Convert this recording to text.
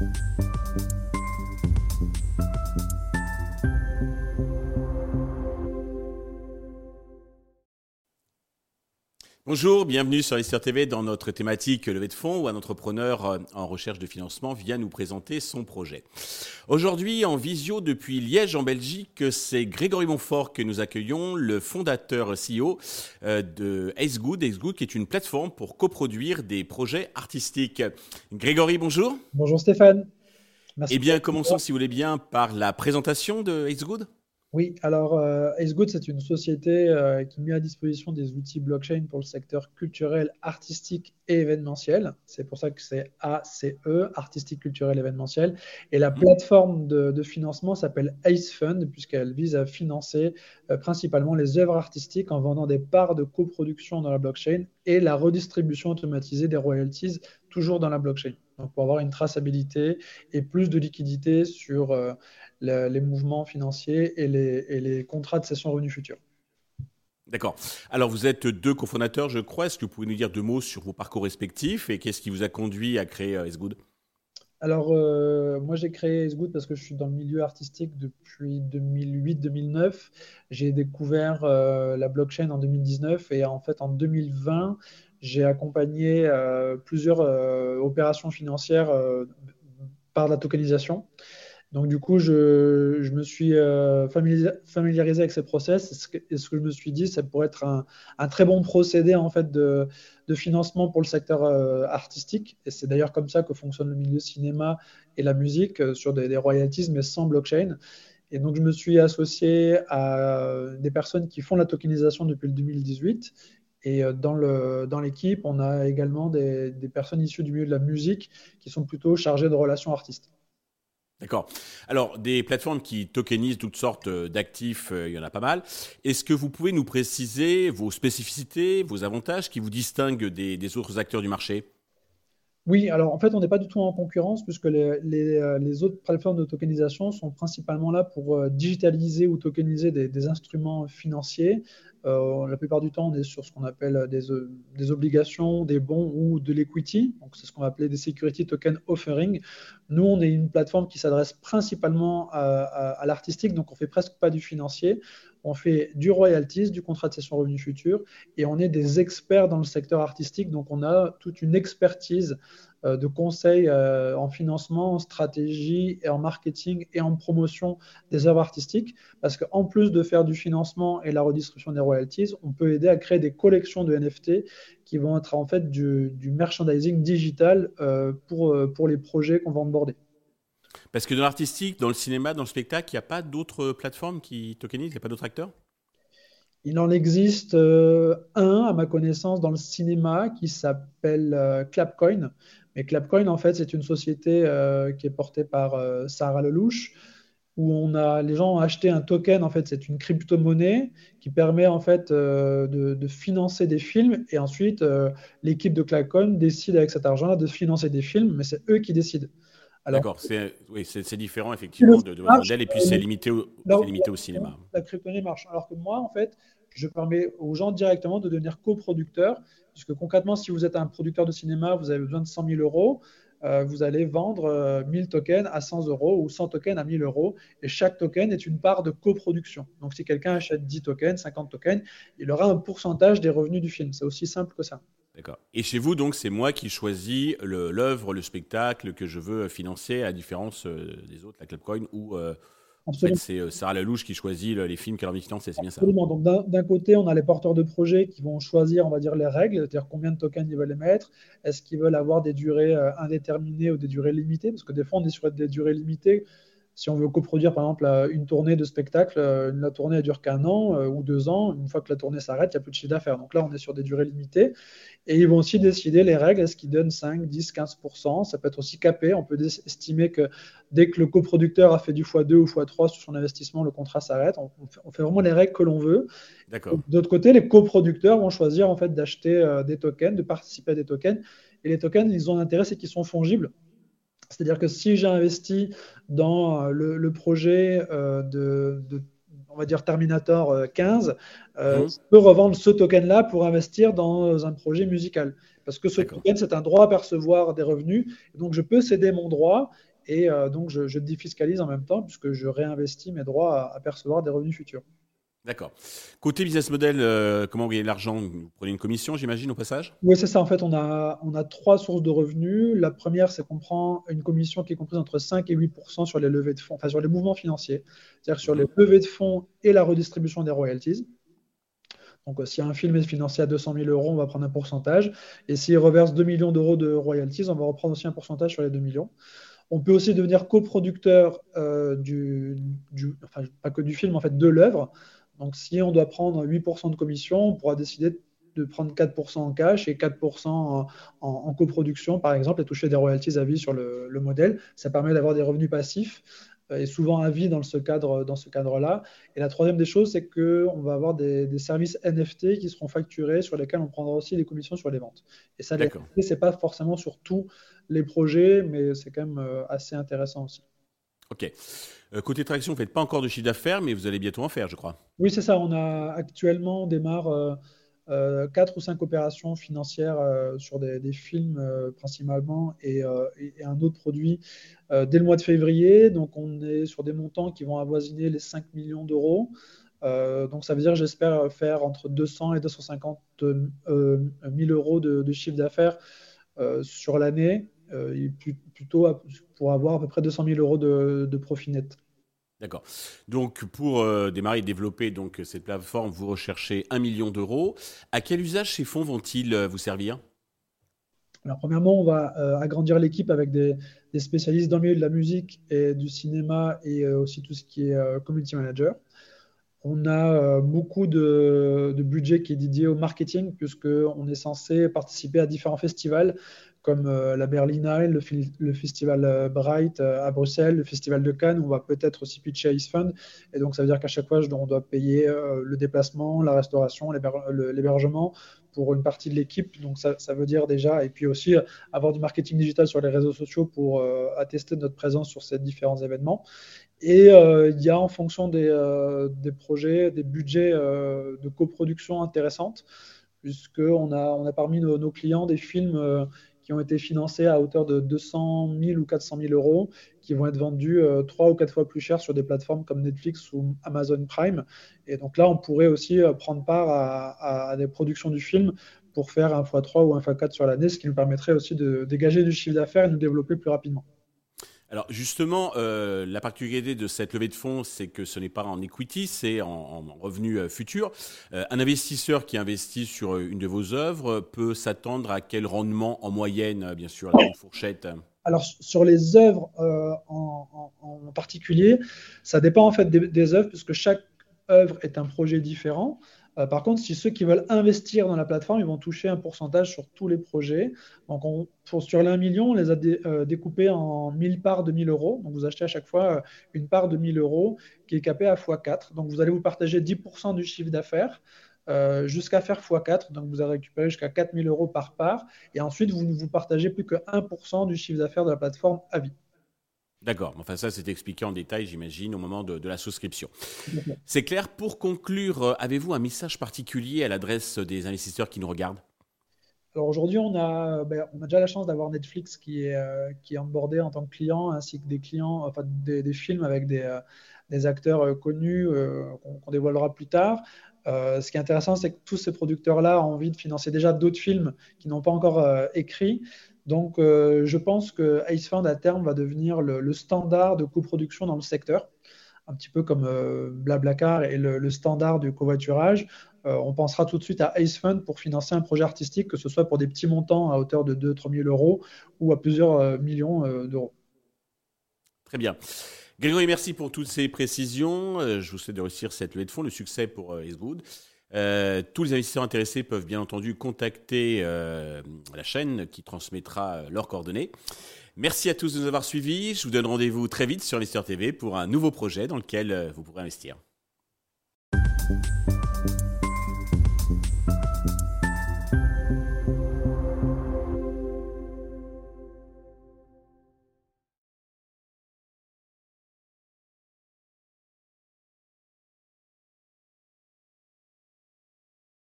you Bonjour, bienvenue sur Investir TV dans notre thématique levée de fonds où un entrepreneur euh, en recherche de financement vient nous présenter son projet. Aujourd'hui, en visio depuis Liège en Belgique, c'est Grégory Montfort que nous accueillons, le fondateur CEO euh, de Ace Good, Ace Good qui est une plateforme pour coproduire des projets artistiques. Grégory, bonjour. Bonjour Stéphane. Merci eh bien, commençons si vous voulez bien par la présentation de Ace Good. Oui, alors euh, AceGood, c'est une société euh, qui met à disposition des outils blockchain pour le secteur culturel, artistique et événementiel. C'est pour ça que c'est ACE, artistique, culturel, événementiel. Et la mmh. plateforme de, financement s'appelle Ace Fund, puisqu'elle vise à financer euh, principalement les œuvres artistiques en vendant des parts de coproduction dans la blockchain et la redistribution automatisée des royalties toujours dans la blockchain. Donc pour avoir une traçabilité et plus de liquidité sur les mouvements financiers et les, contrats de cession revenus futurs. D'accord. Alors, vous êtes deux cofondateurs, je crois. Est-ce que vous pouvez nous dire deux mots sur vos parcours respectifs et qu'est-ce qui vous a conduit à créer euh, S-Good Alors, euh, moi, j'ai créé S-Good parce que je suis dans le milieu artistique depuis 2008-2009. J'ai découvert euh, la blockchain en 2019 et en fait, en 2020, j'ai accompagné plusieurs opérations financières par la tokenisation. Donc, du coup, je, me suis euh, familiarisé, avec ces process. Et ce, que, je me suis dit, ça pourrait être un, très bon procédé en fait, de, financement pour le secteur euh, artistique. Et c'est d'ailleurs comme ça que fonctionne le milieu cinéma et la musique, euh, sur des, des, royalties, mais sans blockchain. Et donc, je me suis associé à des personnes qui font la tokenisation depuis le 2018. Et dans l'équipe, dans on a également des, des personnes issues du milieu de la musique qui sont plutôt chargées de relations artistes. D'accord. Alors, des plateformes qui tokenisent toutes sortes euh, d'actifs, euh, il y en a pas mal. Est-ce que vous pouvez nous préciser vos spécificités, vos avantages qui vous distinguent des, autres acteurs du marché? Oui, alors en fait, on n'est pas du tout en concurrence puisque les, euh, autres plateformes de tokenisation sont principalement là pour digitaliser ou tokeniser des instruments financiers euh, la plupart du temps, on est sur ce qu'on appelle des, euh, obligations, des bons ou de l'equity. Donc, c'est ce qu'on va appeler des security token offering. Nous, on est une plateforme qui s'adresse principalement à, à l'artistique, donc on fait presque pas du financier. On fait du royalties, du contrat de cession revenu futur, et on est des experts dans le secteur artistique. Donc, on a toute une expertise euh, de conseils euh, en financement, en stratégie en marketing et en promotion des œuvres artistiques. Parce qu'en plus de faire du financement et la redistribution des royalties, on peut aider à créer des collections de NFT qui vont être en fait du, merchandising digital euh, pour, pour les projets qu'on va onboarder. Parce que dans l'artistique, dans le cinéma, dans le spectacle, il n'y a pas d'autres plateformes qui tokenisent, il n'y a pas d'autres acteurs? Il en existe un, à ma connaissance, dans le cinéma qui s'appelle Clapcoin, et Clapcoin, en fait, c'est une société euh, qui est portée par euh, Sarah Lelouch, où on a, les gens ont acheté un token, en fait, c'est une crypto-monnaie qui permet en fait euh, de, financer des films. Et ensuite, l'équipe de Clapcoin décide avec cet argent-là de financer des films, mais c'est eux qui décident. D'accord, c'est oui, différent effectivement de, de votre modèle et puis c'est limité, au, limité au cinéma. La crypto-monnaie marche. Alors que moi, en fait, je permets aux gens directement de devenir coproducteurs Puisque concrètement, si vous êtes un producteur de cinéma, vous avez besoin de 100 000 euros, euh, vous allez vendre 1000 euh, tokens à 100 euros ou 100 tokens à 1000 euros. Et chaque token est une part de coproduction. Donc si quelqu'un achète 10 tokens, 50 tokens, il aura un pourcentage des revenus du film. C'est aussi simple que ça. D'accord. Et chez vous, donc, c'est moi qui choisis l'œuvre, le, spectacle que je veux financer, à différence euh, des autres, la Clubcoin ou c'est euh, Sarah Lalouche qui choisit les films qu'elle a envie de financer, c'est bien ça Absolument. Donc d'un côté, on a les porteurs de projets qui vont choisir, on va dire, les règles, c'est-à-dire combien de tokens ils veulent émettre, est-ce qu'ils veulent avoir des durées euh, indéterminées ou des durées limitées, parce que des fois, on est sur des durées limitées. Si on veut coproduire, par exemple, une tournée de spectacle, euh, la tournée elle dure qu'un an ou deux ans. Une fois que la tournée s'arrête, il n'y a plus de chiffre d'affaires. Donc là, on est sur des durées limitées. Et ils vont aussi décider les règles, est-ce qu'ils donnent 5, 10, 15%. Ça peut être aussi capé. On peut estimer que dès que le coproducteur a fait du x2 ou x3 sur son investissement, le contrat s'arrête. On, fait vraiment les règles que l'on veut. D'autre côté, les coproducteurs vont choisir en fait d'acheter euh, des tokens, de participer à des tokens. Et les tokens, ils ont un intérêt, c'est qu'ils sont fongibles. C'est-à-dire que si j'ai investi dans euh, le, projet euh, de, de on va dire Terminator 15, euh, euh, mhm. je peux revendre ce token-là pour investir dans un projet musical. Parce que ce token, c'est un droit à percevoir des revenus. donc, je peux céder mon droit Et donc, je, défiscalise en même temps puisque je réinvestis mes droits à percevoir des revenus futurs. D'accord. Côté business model, euh, comment vous gagnez l'argent? Vous prenez une commission, j'imagine, au passage? Oui, c'est ça. En fait, on a, on a trois sources de revenus. La première, c'est qu'on prend une commission qui est comprise entre 5 et 8% sur les levées de fonds, enfin sur les mouvements financiers, c'est-à-dire sur les mhm. levées de fonds et la redistribution des royalties. Donc, euh, si un film est financé à 200 000 euros, on va prendre un pourcentage. Et s'il reverse 2 millions d'euros de royalties, on va reprendre aussi un pourcentage sur les 2 millions. On peut aussi devenir coproducteur euh, du, du, enfin, pas que du film, en fait, de l'œuvre. Donc, si on doit prendre 8% de commission, on pourra décider de prendre 4% en cash et 4% en, coproduction, par exemple, et toucher des royalties à vie sur le, modèle. Ça permet d'avoir des revenus passifs euh, et souvent à vie dans ce cadre dans ce cadre-là. Et la troisième des choses, c'est qu'on va avoir des, services NFT qui seront facturés sur lesquels on prendra aussi des commissions sur les ventes. Et ça, ce n'est pas forcément sur tous les projets, mais c'est quand même euh, assez intéressant aussi. Ok. Euh, côté traction, vous ne faites pas encore de chiffre d'affaires, mais vous allez bientôt en faire, je crois. Oui, c'est ça. On a actuellement, on démarre euh, euh, quatre ou cinq opérations financières sur des, films principalement et, un autre produit dès le mois de février. Donc, on est sur des montants qui vont avoisiner les 5 millions d'euros. donc, ça veut dire, j'espère faire entre 200 et 250 000 euros de chiffre d'affaires sur l'année. Euh, plutôt pour avoir à peu près 200 000 euros de, profit net. D'accord. Donc pour euh, démarrer et développer donc cette plateforme, vous recherchez 1 million d'euros. À quel usage ces fonds vont-ils euh, vous servir? Alors premièrement, on va agrandir l'équipe avec des, spécialistes dans le milieu de la musique et du cinéma et aussi tout ce qui est community manager. On a beaucoup de, budget qui est dédié au marketing puisqu'on est censé participer à différents festivals comme euh, la Berlinale, le, le, festival euh, Bright euh, à Bruxelles, le festival de Cannes, on va peut-être aussi pitcher Ice Fund. Et donc, ça veut dire qu'à chaque fois, on doit payer le déplacement, la restauration, l'hébergement pour une partie de l'équipe. Donc, ça, veut dire déjà, et puis aussi avoir du marketing digital sur les réseaux sociaux pour attester notre présence sur ces différents événements. Et il y a en fonction des, des projets, des budgets de coproduction intéressantes puisqu'on a, on a parmi nos, clients des films qui ont été financés à hauteur de 200 000 ou 400 000 euros, qui vont être vendus euh, trois ou quatre fois plus cher sur des plateformes comme Netflix ou Amazon Prime. Et donc là, on pourrait aussi euh, prendre part à, des productions du film pour faire un x3 ou un x4 sur l'année, ce qui nous permettrait aussi de dégager du chiffre d'affaires et nous développer plus rapidement. Alors justement, euh, la particularité de cette levée de fonds, c'est que ce n'est pas en equity, c'est en, en revenus euh, futurs. Euh, un investisseur qui investit sur une de vos œuvres peut s'attendre à quel rendement en moyenne, bien sûr, la fourchette alors sur les œuvres en, particulier, ça dépend en fait des œuvres puisque chaque œuvre est un projet différent. Euh, par contre, si ceux qui veulent investir dans la plateforme, ils vont toucher un pourcentage sur tous les projets. Donc, sur 1 million, on les a euh, découpés en 1000 parts de 1000 euros. Donc, vous achetez à chaque fois euh, une part de 1000 euros qui est capée à x4. Donc, vous allez vous partager 10% du chiffre d'affaires. jusqu'à faire x4, donc vous allez récupérer jusqu'à 4000 euros par part, et ensuite vous ne vous partagez plus que 1% du chiffre d'affaires de la plateforme à vie. D'accord. Enfin, ça, c'est expliqué en détail, j'imagine, au moment de, la souscription. C'est clair. Pour conclure, euh, avez-vous un message particulier à l'adresse des investisseurs qui nous regardent? Alors aujourd'hui, on a, ben, on a déjà la chance d'avoir Netflix qui est, euh, qui est onboardé en tant que client, ainsi que des clients, enfin des, films avec des, euh, des acteurs connus qu'on dévoilera plus tard. ce qui est intéressant, c'est que tous ces producteurs-là ont envie de financer déjà d'autres films qui n'ont pas encore écrit. Donc, euh, je pense que Fund à terme va devenir le, standard de coproduction dans le secteur, un petit peu comme euh, Blablacar et le, standard du covoiturage. Euh, on pensera tout de suite à Fund pour financer un projet artistique, que ce soit pour des petits montants à hauteur de 2-3 000 euros ou à plusieurs millions d'euros. Très bien. Grégory, merci pour toutes ces précisions. Je vous souhaite de réussir cette levée de fonds, le succès pour Good. Euh, tous les investisseurs intéressés peuvent bien entendu contacter euh, la chaîne qui transmettra euh, leurs coordonnées. Merci à tous de nous avoir suivis. Je vous donne rendez-vous très vite sur Investir TV pour un nouveau projet dans lequel vous pourrez investir.